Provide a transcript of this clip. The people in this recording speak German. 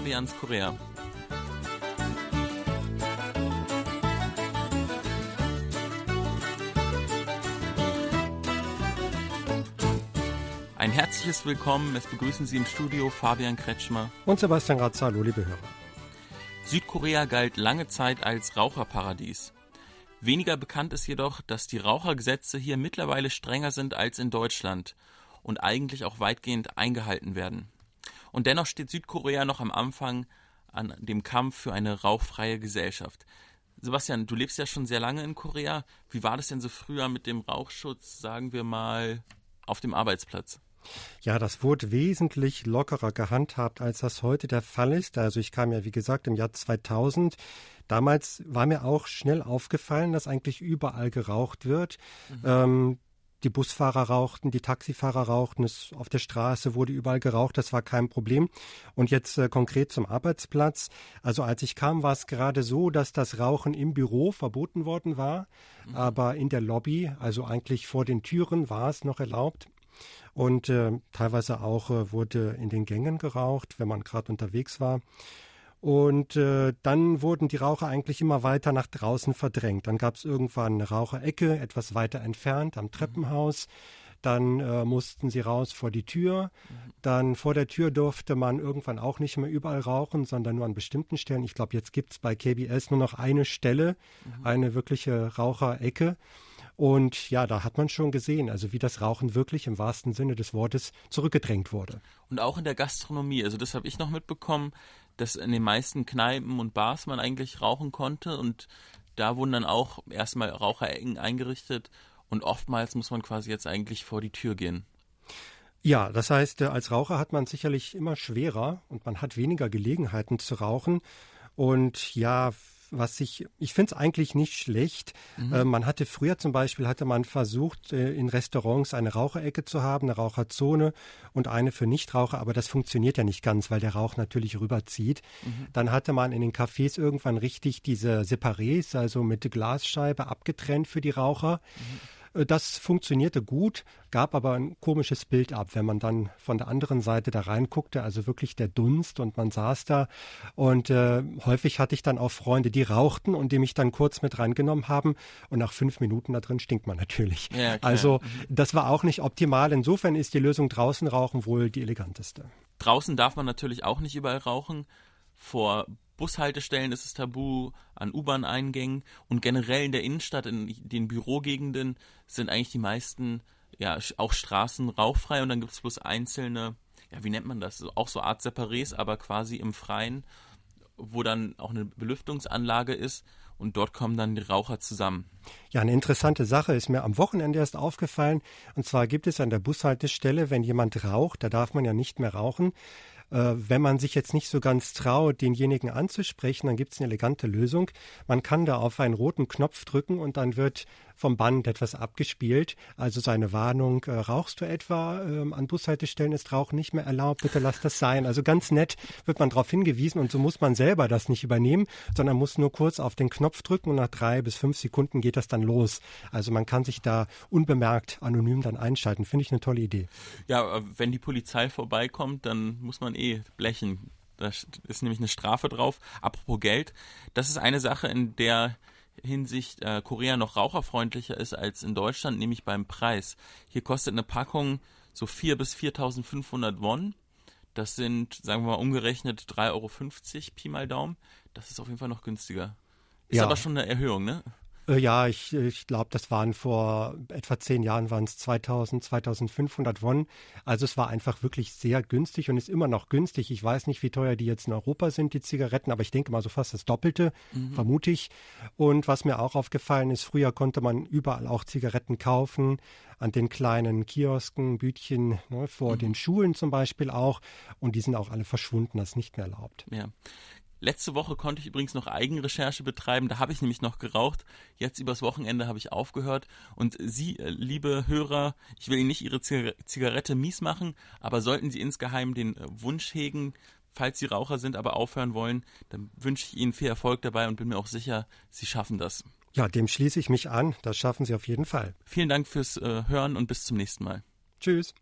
Fabians Korea. Ein herzliches Willkommen. Es begrüßen Sie im Studio Fabian Kretschmer und Sebastian Ratz. Hallo, liebe Hörer. Südkorea galt lange Zeit als Raucherparadies. Weniger bekannt ist jedoch, dass die Rauchergesetze hier mittlerweile strenger sind als in Deutschland und eigentlich auch weitgehend eingehalten werden. Und dennoch steht Südkorea noch am Anfang an dem Kampf für eine rauchfreie Gesellschaft. Sebastian, du lebst ja schon sehr lange in Korea. Wie war das denn so früher mit dem Rauchschutz, sagen wir mal, auf dem Arbeitsplatz? Ja, das wurde wesentlich lockerer gehandhabt, als das heute der Fall ist. Also ich kam ja, wie gesagt, im Jahr 2000. Damals war mir auch schnell aufgefallen, dass eigentlich überall geraucht wird. Mhm. Ähm, die Busfahrer rauchten, die Taxifahrer rauchten, es auf der Straße wurde überall geraucht, das war kein Problem. Und jetzt äh, konkret zum Arbeitsplatz. Also als ich kam, war es gerade so, dass das Rauchen im Büro verboten worden war, mhm. aber in der Lobby, also eigentlich vor den Türen, war es noch erlaubt. Und äh, teilweise auch äh, wurde in den Gängen geraucht, wenn man gerade unterwegs war. Und äh, dann wurden die Raucher eigentlich immer weiter nach draußen verdrängt. Dann gab es irgendwann eine Raucherecke, etwas weiter entfernt am Treppenhaus. Dann äh, mussten sie raus vor die Tür. Dann vor der Tür durfte man irgendwann auch nicht mehr überall rauchen, sondern nur an bestimmten Stellen. Ich glaube, jetzt gibt es bei KBS nur noch eine Stelle, mhm. eine wirkliche Raucherecke. Und ja, da hat man schon gesehen, also wie das Rauchen wirklich im wahrsten Sinne des Wortes zurückgedrängt wurde. Und auch in der Gastronomie, also das habe ich noch mitbekommen, dass in den meisten Kneipen und Bars man eigentlich rauchen konnte und da wurden dann auch erstmal Raucherecken eingerichtet und oftmals muss man quasi jetzt eigentlich vor die Tür gehen. Ja, das heißt, äh, als Raucher hat man sicherlich immer schwerer und man hat weniger Gelegenheiten zu rauchen. Und ja, was ich, ich finde es eigentlich nicht schlecht. Mhm. Äh, man hatte früher zum Beispiel, hatte man versucht, äh, in Restaurants eine Raucherecke zu haben, eine Raucherzone und eine für Nichtraucher, aber das funktioniert ja nicht ganz, weil der Rauch natürlich rüberzieht. Mhm. Dann hatte man in den Cafés irgendwann richtig diese Separés, also mit Glasscheibe abgetrennt für die Raucher. Mhm. Äh, das funktionierte gut, gab aber ein komisches Bild ab, wenn man dann von der anderen Seite da reinguckte, also wirklich der Dunst und man saß da und äh, häufig hatte ich dann auch Freunde, die rauchten und die mich dann kurz mit reingenommen haben und nach fünf Minuten da drin stinkt man natürlich. Ja, also mhm. das war auch nicht optimal. Insofern ist die Lösung draußen rauchen wohl die eleganteste. Draußen darf man natürlich auch nicht überall rauchen. Vor Bushaltestellen ist es tabu, an U-Bahn-Eingängen und generell in der Innenstadt, in den Bürogegenden sind eigentlich die meisten, ja, auch Straßen rauchfrei und dann gibt es bloß einzelne, ja, wie nennt man das? Auch so Art Separés, aber quasi im Freien, wo dann auch eine Belüftungsanlage ist und dort kommen dann die Raucher zusammen. Ja, eine interessante Sache ist mir am Wochenende erst aufgefallen. Und zwar gibt es an der Bushaltestelle, wenn jemand raucht, da darf man ja nicht mehr rauchen, äh, wenn man sich jetzt nicht so ganz traut, denjenigen anzusprechen, dann gibt es eine elegante Lösung. Man kann da auf einen roten Knopf drücken und dann wird vom Band etwas abgespielt. Also seine Warnung, äh, rauchst du etwa? Ähm, an Bushaltestellen ist Rauchen nicht mehr erlaubt, bitte lass das sein. Also ganz nett wird man darauf hingewiesen und so muss man selber das nicht übernehmen, sondern muss nur kurz auf den Knopf drücken und nach drei bis fünf Sekunden geht das dann los. Also man kann sich da unbemerkt anonym dann einschalten. Finde ich eine tolle Idee. Ja, äh, wenn die Polizei vorbeikommt, dann muss man eh blechen. Da ist nämlich eine Strafe drauf. Apropos Geld, das ist eine Sache, in der Hinsicht äh, Korea noch raucherfreundlicher ist als in Deutschland, nämlich beim Preis. Hier kostet eine Packung so 4 bis 4.500 Won. Das sind, sagen wir mal, umgerechnet 3,50 Euro Pi mal Daumen. Das ist auf jeden Fall noch günstiger. Ist ja. aber schon eine Erhöhung, ne? Äh, ja, ich, ich glaube, das waren vor etwa zehn Jahren waren es 2000, 2500 Won. Also es war einfach wirklich sehr günstig und ist immer noch günstig. Ich weiß nicht, wie teuer die jetzt in Europa sind, die Zigaretten, aber ich denke mal so fast das Doppelte, mhm. vermute ich. Und was mir auch aufgefallen ist, früher konnte man überall auch Zigaretten kaufen, an den kleinen Kiosken, Bütchen, ne, vor mhm. den Schulen zum Beispiel auch. Und die sind auch alle verschwunden, das ist nicht mehr erlaubt. Ja. Letzte Woche konnte ich übrigens noch Eigenrecherche betreiben, da habe ich nämlich noch geraucht. Jetzt übers Wochenende habe ich aufgehört. Und Sie, äh, liebe Hörer, ich will Ihnen nicht Ihre Zigarette mies machen, aber sollten Sie insgeheim den äh, Wunsch hegen, falls Sie Raucher sind, aber aufhören wollen, dann wünsche ich Ihnen viel Erfolg dabei und bin mir auch sicher, Sie schaffen das. Ja, dem schließe ich mich an. Das schaffen Sie auf jeden Fall. Vielen Dank fürs äh, Hören und bis zum nächsten Mal. Tschüss.